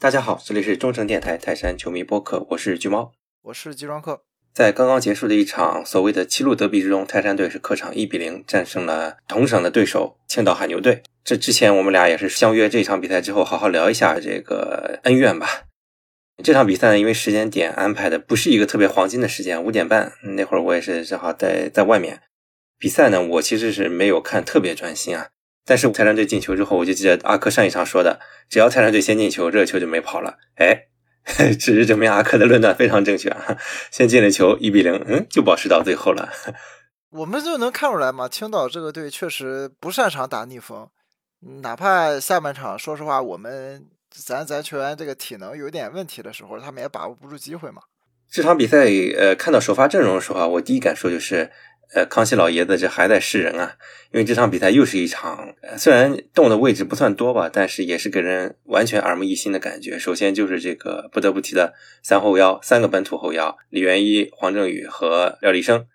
大家好，这里是中诚电台泰山球迷播客，我是橘猫，我是集装客。在刚刚结束的一场所谓的七路德比之中，泰山队是客场一比零战胜了同省的对手青岛海牛队。这之前我们俩也是相约这场比赛之后，好好聊一下这个恩怨吧。这场比赛呢，因为时间点安排的不是一个特别黄金的时间，五点半那会儿我也是正好在在外面。比赛呢，我其实是没有看特别专心啊。但是泰山队进球之后，我就记得阿克上一场说的，只要泰山队先进球，这个球就没跑了。哎，事实证明阿克的论断非常正确啊！先进了球，一比零，嗯，就保持到最后了。我们就能看出来嘛，青岛这个队确实不擅长打逆风，哪怕下半场，说实话，我们咱咱球员这个体能有点问题的时候，他们也把握不住机会嘛。这场比赛，呃，看到首发阵容的时候啊，我第一感受就是，呃，康熙老爷子这还在试人啊。因为这场比赛又是一场，虽然动的位置不算多吧，但是也是给人完全耳目一新的感觉。首先就是这个不得不提的三后腰，三个本土后腰，李元一、黄正宇和廖立生，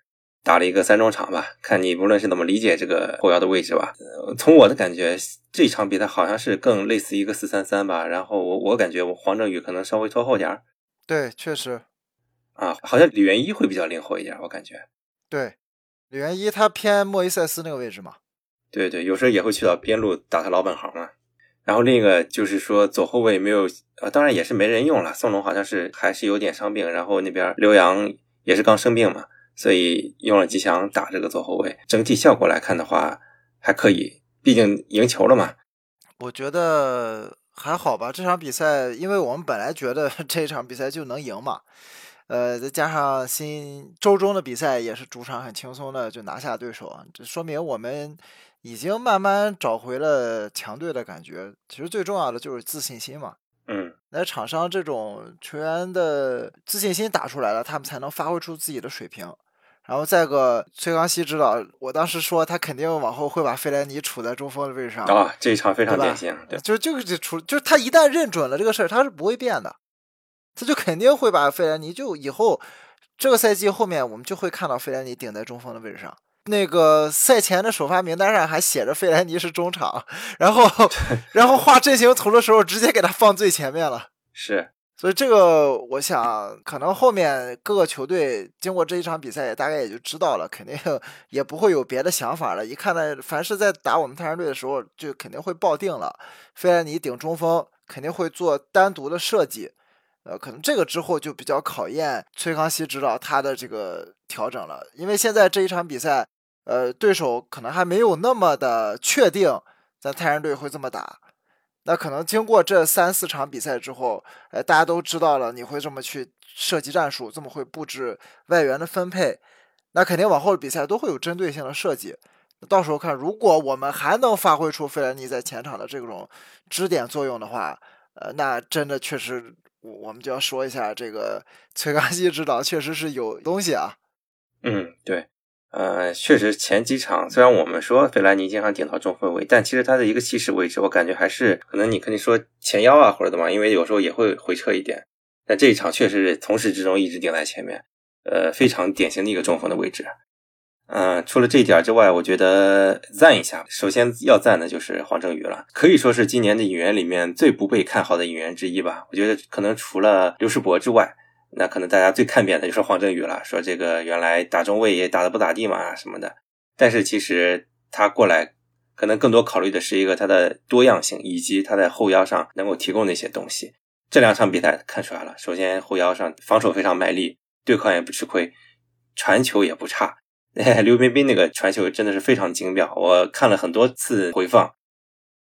打了一个三中场吧。看你无论是怎么理解这个后腰的位置吧。从我的感觉，这场比赛好像是更类似一个四三三吧。然后我我感觉我黄正宇可能稍微拖后点儿。对，确实。啊，好像李元一会比较灵活一点，我感觉。对，李元一他偏莫伊塞斯那个位置嘛。对对，有时候也会去到边路打他老本行嘛。然后另一个就是说左后卫没有，呃，当然也是没人用了。宋龙好像是还是有点伤病，然后那边刘洋也是刚生病嘛，所以用了吉祥打这个左后卫。整体效果来看的话还可以，毕竟赢球了嘛。我觉得还好吧，这场比赛，因为我们本来觉得 这一场比赛就能赢嘛。呃，再加上新周中的比赛也是主场很轻松的就拿下对手，这说明我们已经慢慢找回了强队的感觉。其实最重要的就是自信心嘛。嗯，那场上这种球员的自信心打出来了，他们才能发挥出自己的水平。然后再个，崔康熙指导，我当时说他肯定往后会把费莱尼处在中锋的位置上啊，这一场非常典型，对，就就是处，就是他一旦认准了这个事儿，他是不会变的。他就肯定会把费莱尼就以后这个赛季后面我们就会看到费莱尼顶在中锋的位置上。那个赛前的首发名单上还写着费莱尼是中场，然后 然后画阵型图的时候直接给他放最前面了。是，所以这个我想可能后面各个球队经过这一场比赛大概也就知道了，肯定 也不会有别的想法了。一看呢，凡是在打我们泰山队的时候就肯定会抱定了，费莱尼顶中锋肯定会做单独的设计。呃，可能这个之后就比较考验崔康熙指导他的这个调整了，因为现在这一场比赛，呃，对手可能还没有那么的确定咱泰山队会这么打，那可能经过这三四场比赛之后，呃，大家都知道了你会这么去设计战术，这么会布置外援的分配，那肯定往后的比赛都会有针对性的设计，到时候看如果我们还能发挥出费兰尼在前场的这种支点作用的话，呃，那真的确实。我我们就要说一下这个崔康熙指导确实是有东西啊。嗯，对，呃，确实前几场虽然我们说费兰尼经常顶到中锋位，但其实他的一个起始位置，我感觉还是可能你肯定说前腰啊或者怎么，因为有时候也会回撤一点。但这一场确实是从始至终一直顶在前面，呃，非常典型的一个中锋的位置。嗯，除了这一点之外，我觉得赞一下。首先要赞的就是黄正宇了，可以说是今年的演员里面最不被看好的演员之一吧。我觉得可能除了刘世博之外，那可能大家最看扁的就是黄正宇了。说这个原来打中卫也打得不咋地嘛什么的，但是其实他过来可能更多考虑的是一个他的多样性，以及他在后腰上能够提供的一些东西。这两场比赛看出来了，首先后腰上防守非常卖力，对抗也不吃亏，传球也不差。刘彬彬那个传球真的是非常精妙，我看了很多次回放，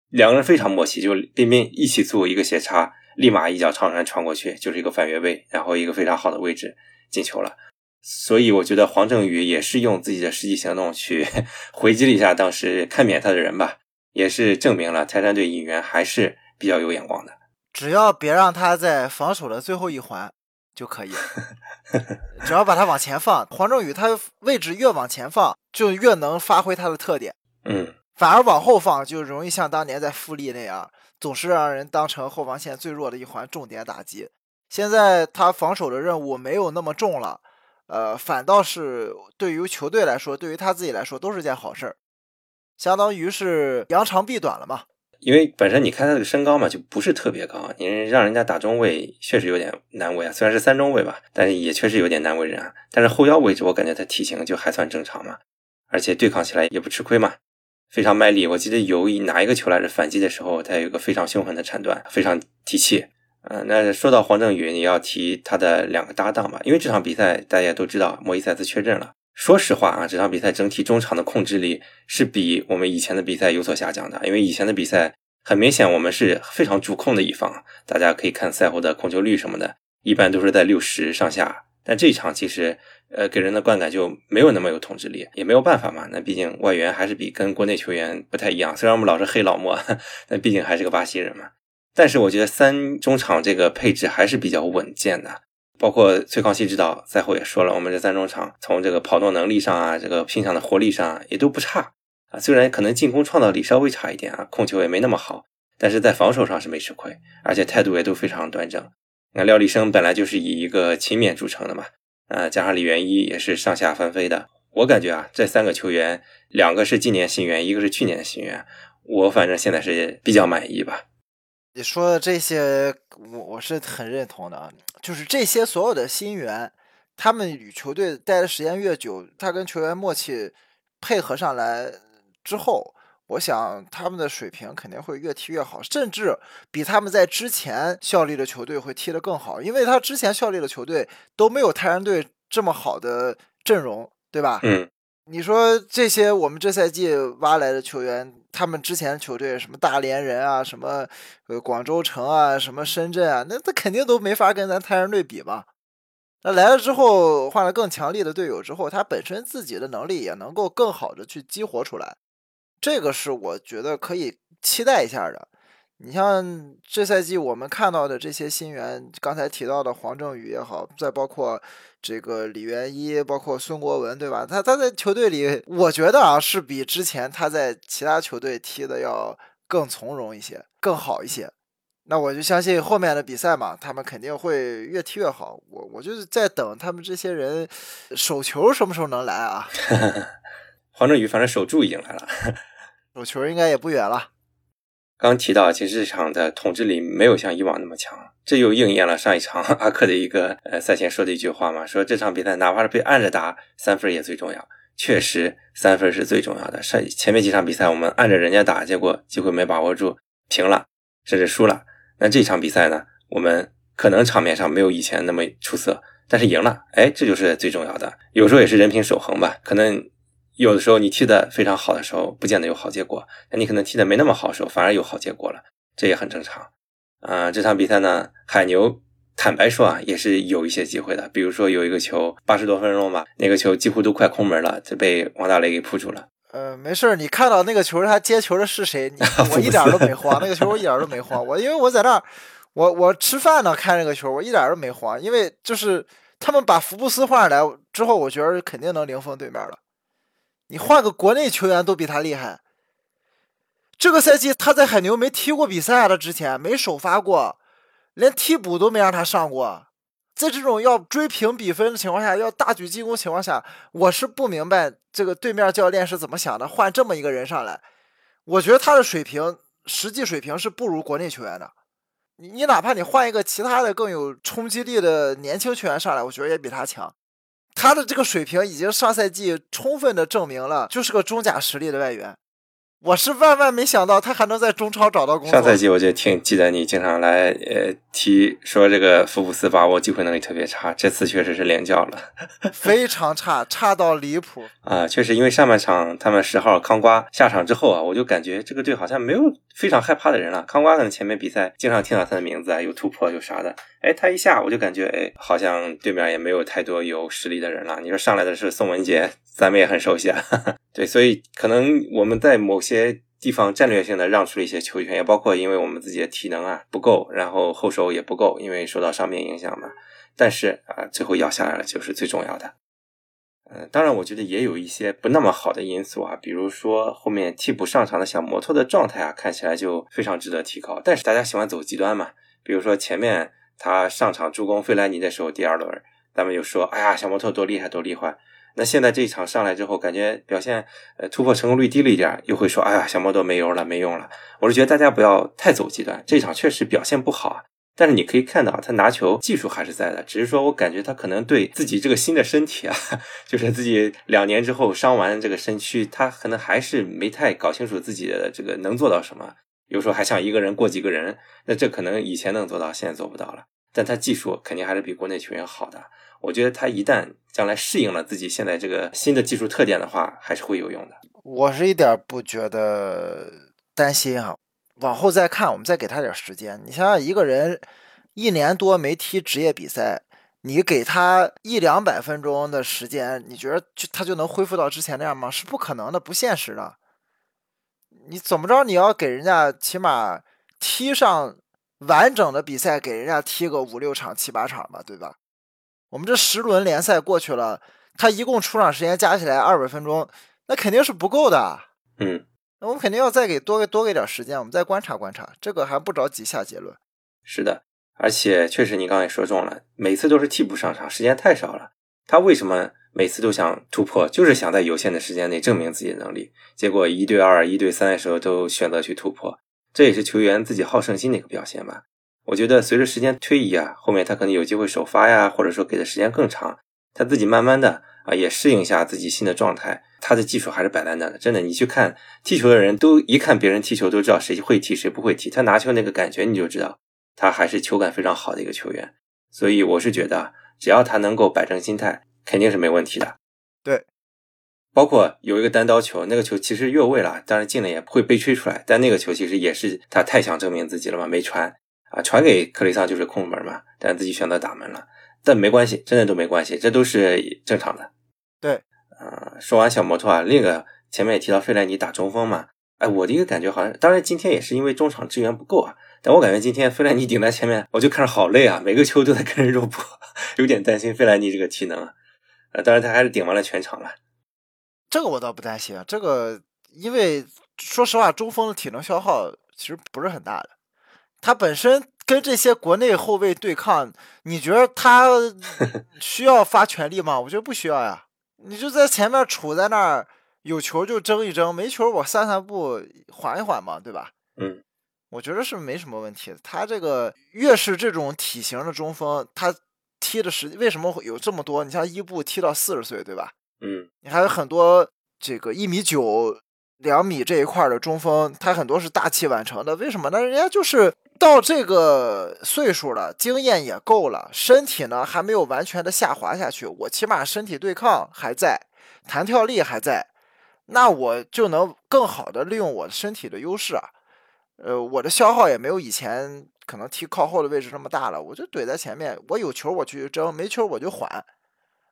两个人非常默契，就彬彬一起做一个斜插，立马一脚长传传过去，就是一个反越位，然后一个非常好的位置进球了。所以我觉得黄正宇也是用自己的实际行动去 回击了一下当时看扁他的人吧，也是证明了泰山队引援还是比较有眼光的。只要别让他在防守的最后一环。就可以，只要把它往前放，黄正宇他位置越往前放，就越能发挥他的特点。嗯，反而往后放就容易像当年在富力那样，总是让人当成后防线最弱的一环，重点打击。现在他防守的任务没有那么重了，呃，反倒是对于球队来说，对于他自己来说都是件好事儿，相当于是扬长避短了嘛。因为本身你看他这个身高嘛，就不是特别高，你让人家打中卫确实有点难为啊。虽然是三中卫吧，但是也确实有点难为人啊。但是后腰位置我感觉他体型就还算正常嘛，而且对抗起来也不吃亏嘛，非常卖力。我记得有一哪一个球来着反击的时候，他有一个非常凶狠的铲断，非常提气。嗯，那说到黄正宇，你要提他的两个搭档吧，因为这场比赛大家都知道莫伊塞斯缺阵了。说实话啊，这场比赛整体中场的控制力是比我们以前的比赛有所下降的。因为以前的比赛很明显，我们是非常主控的一方。大家可以看赛后的控球率什么的，一般都是在六十上下。但这一场其实，呃，给人的观感就没有那么有统治力，也没有办法嘛。那毕竟外援还是比跟国内球员不太一样。虽然我们老是黑老莫，但毕竟还是个巴西人嘛。但是我觉得三中场这个配置还是比较稳健的。包括崔康熙指导赛后也说了，我们这三中场从这个跑动能力上啊，这个拼抢的活力上也都不差啊。虽然可能进攻创造力稍微差一点啊，控球也没那么好，但是在防守上是没吃亏，而且态度也都非常端正。那廖立生本来就是以一个勤勉著称的嘛，啊，加上李元一也是上下翻飞的。我感觉啊，这三个球员，两个是今年新援，一个是去年的新援，我反正现在是比较满意吧。你说的这些，我我是很认同的啊。就是这些所有的新援，他们与球队待的时间越久，他跟球员默契配合上来之后，我想他们的水平肯定会越踢越好，甚至比他们在之前效力的球队会踢得更好，因为他之前效力的球队都没有泰山队这么好的阵容，对吧？嗯。你说这些我们这赛季挖来的球员，他们之前球队什么大连人啊，什么呃广州城啊，什么深圳啊，那他肯定都没法跟咱泰山队比嘛。那来了之后换了更强力的队友之后，他本身自己的能力也能够更好的去激活出来，这个是我觉得可以期待一下的。你像这赛季我们看到的这些新援，刚才提到的黄正宇也好，再包括这个李元一，包括孙国文，对吧？他他在球队里，我觉得啊，是比之前他在其他球队踢的要更从容一些，更好一些。那我就相信后面的比赛嘛，他们肯定会越踢越好。我我就是在等他们这些人手球什么时候能来啊？黄正宇反正守住已经来了，手球应该也不远了。刚提到，其实这场的统治力没有像以往那么强，这又应验了上一场阿克的一个呃赛前说的一句话嘛，说这场比赛哪怕是被按着打，三分也最重要。确实，三分是最重要的。上前面几场比赛我们按着人家打，结果机会没把握住，平了，甚至输了。那这场比赛呢，我们可能场面上没有以前那么出色，但是赢了，哎，这就是最重要的。有时候也是人品守恒吧，可能。有的时候你踢的非常好的时候，不见得有好结果；那你可能踢的没那么好的时候，反而有好结果了，这也很正常。啊，这场比赛呢，海牛坦白说啊，也是有一些机会的。比如说有一个球，八十多分钟吧，那个球几乎都快空门了，就被王大雷给扑住了。呃，没事儿你看到那个球他接球的是谁？我一点都没慌，那个球我一点都没慌。我因为我在那儿，我我吃饭呢，看这个球，我一点都没慌，因为就是他们把福布斯换上来之后，我觉得肯定能零封对面了。你换个国内球员都比他厉害。这个赛季他在海牛没踢过比赛的之前没首发过，连替补都没让他上过。在这种要追平比分的情况下，要大举进攻情况下，我是不明白这个对面教练是怎么想的，换这么一个人上来。我觉得他的水平，实际水平是不如国内球员的。你你哪怕你换一个其他的更有冲击力的年轻球员上来，我觉得也比他强。他的这个水平已经上赛季充分的证明了，就是个中甲实力的外援。我是万万没想到他还能在中超找到工作。上赛季我就挺记得你经常来呃提说这个福布斯把握机会能力特别差，这次确实是连教了，非常差，差到离谱啊！确实，因为上半场他们十号康瓜下场之后啊，我就感觉这个队好像没有非常害怕的人了。康瓜可能前面比赛经常听到他的名字啊，有突破有啥的，哎，他一下我就感觉哎，好像对面也没有太多有实力的人了。你说上来的是宋文杰，咱们也很熟悉啊。对，所以可能我们在某些地方战略性的让出了一些球权，也包括因为我们自己的体能啊不够，然后后手也不够，因为受到伤病影响嘛。但是啊，最后咬下来了就是最重要的。嗯，当然我觉得也有一些不那么好的因素啊，比如说后面替补上场的小摩托的状态啊，看起来就非常值得提高。但是大家喜欢走极端嘛，比如说前面他上场助攻费莱尼的时候，第二轮咱们就说，哎呀，小摩托多厉害多厉害。那现在这一场上来之后，感觉表现呃突破成功率低了一点，又会说哎呀小摩托没油了，没用了。我是觉得大家不要太走极端，这场确实表现不好啊。但是你可以看到他拿球技术还是在的，只是说我感觉他可能对自己这个新的身体啊，就是自己两年之后伤完这个身躯，他可能还是没太搞清楚自己的这个能做到什么。有时候还想一个人过几个人，那这可能以前能做到，现在做不到了。但他技术肯定还是比国内球员好的。我觉得他一旦将来适应了自己现在这个新的技术特点的话，还是会有用的。我是一点不觉得担心哈。往后再看，我们再给他点时间。你想想，一个人一年多没踢职业比赛，你给他一两百分钟的时间，你觉得就他就能恢复到之前那样吗？是不可能的，不现实的。你怎么着？你要给人家起码踢上完整的比赛，给人家踢个五六场、七八场吧，对吧？我们这十轮联赛过去了，他一共出场时间加起来二百分钟，那肯定是不够的。嗯。那我们肯定要再给多给多给点时间，我们再观察观察，这个还不着急下结论。是的，而且确实你刚才说中了，每次都是替补上场，时间太少了。他为什么每次都想突破？就是想在有限的时间内证明自己的能力。结果一对二、一对三的时候都选择去突破，这也是球员自己好胜心的一个表现吧。我觉得随着时间推移啊，后面他可能有机会首发呀，或者说给的时间更长，他自己慢慢的啊也适应一下自己新的状态。他的技术还是摆在那的，真的，你去看踢球的人都一看别人踢球都知道谁会踢谁不会踢，他拿球那个感觉你就知道他还是球感非常好的一个球员。所以我是觉得，只要他能够摆正心态，肯定是没问题的。对，包括有一个单刀球，那个球其实越位了，当然进了也不会被吹出来，但那个球其实也是他太想证明自己了嘛，没传啊，传给克雷桑就是空门嘛，但自己选择打门了，但没关系，真的都没关系，这都是正常的。对。啊，说完小摩托啊，另一个前面也提到费莱尼打中锋嘛，哎，我的一个感觉好像，当然今天也是因为中场支援不够啊，但我感觉今天费莱尼顶在前面，我就看着好累啊，每个球都在跟人肉搏，有点担心费莱尼这个体能啊。呃，当然他还是顶完了全场了。这个我倒不担心啊，这个因为说实话，中锋的体能消耗其实不是很大的，他本身跟这些国内后卫对抗，你觉得他 需要发全力吗？我觉得不需要呀。你就在前面杵在那儿，有球就争一争，没球我散散步，缓一缓嘛，对吧？嗯，我觉得是没什么问题的。他这个越是这种体型的中锋，他踢的时为什么会有这么多？你像伊布踢到四十岁，对吧？嗯，你还有很多这个一米九、两米这一块的中锋，他很多是大器晚成的。为什么？那人家就是。到这个岁数了，经验也够了，身体呢还没有完全的下滑下去，我起码身体对抗还在，弹跳力还在，那我就能更好的利用我身体的优势啊，呃，我的消耗也没有以前可能踢靠后的位置那么大了，我就怼在前面，我有球我去争，没球我就缓，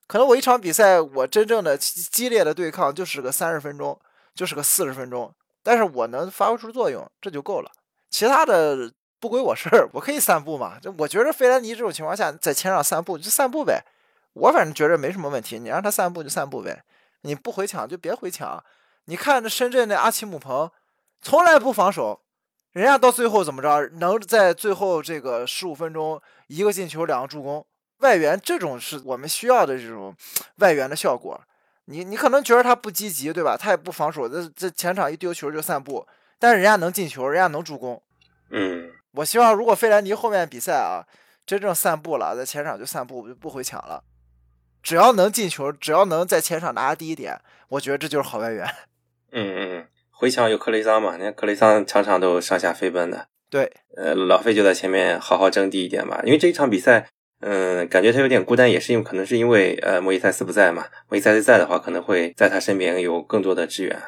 可能我一场比赛我真正的激烈的对抗就是个三十分钟，就是个四十分钟，但是我能发挥出作用，这就够了，其他的。不归我事儿，我可以散步嘛？就我觉得费兰尼这种情况下，在前场散步就散步呗。我反正觉得没什么问题，你让他散步就散步呗。你不回抢就别回抢。你看这深圳的阿奇姆彭，从来不防守，人家到最后怎么着，能在最后这个十五分钟一个进球两个助攻，外援这种是我们需要的这种外援的效果。你你可能觉得他不积极，对吧？他也不防守，这这前场一丢球就散步，但是人家能进球，人家能助攻。嗯。我希望，如果费兰尼后面比赛啊，真正散步了，在前场就散步，就不回抢了。只要能进球，只要能在前场拿下第一点，我觉得这就是好外援。嗯嗯，回抢有克雷桑嘛？你看克雷桑场场都上下飞奔的。对，呃，老费就在前面好好争第一点吧。因为这一场比赛，嗯，感觉他有点孤单，也是因为可能是因为呃莫伊塞斯不在嘛。莫伊塞斯在的话，可能会在他身边有更多的支援。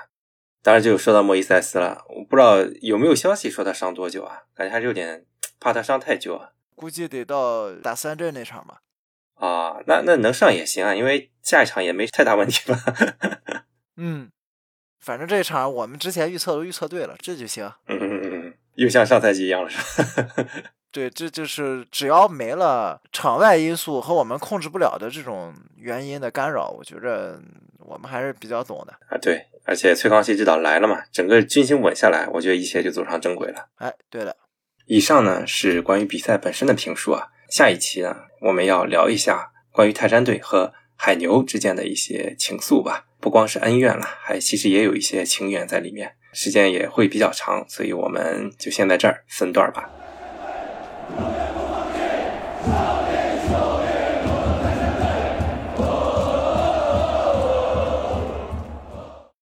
当然就说到莫伊塞斯了，我不知道有没有消息说他伤多久啊？感觉还是有点怕他伤太久啊。估计得到打三镇那场吧。啊，那那能上也行啊，因为下一场也没太大问题吧。嗯，反正这一场我们之前预测都预测对了，这就行。嗯嗯嗯嗯，又像上赛季一样了，是吧？对，这就是只要没了场外因素和我们控制不了的这种原因的干扰，我觉着我们还是比较懂的啊。对。而且崔康熙指导来了嘛，整个军心稳下来，我觉得一切就走上正轨了。哎，对了，以上呢是关于比赛本身的评述啊。下一期呢，我们要聊一下关于泰山队和海牛之间的一些情愫吧，不光是恩怨了，还其实也有一些情缘在里面。时间也会比较长，所以我们就先在这儿分段吧。Oh, yeah.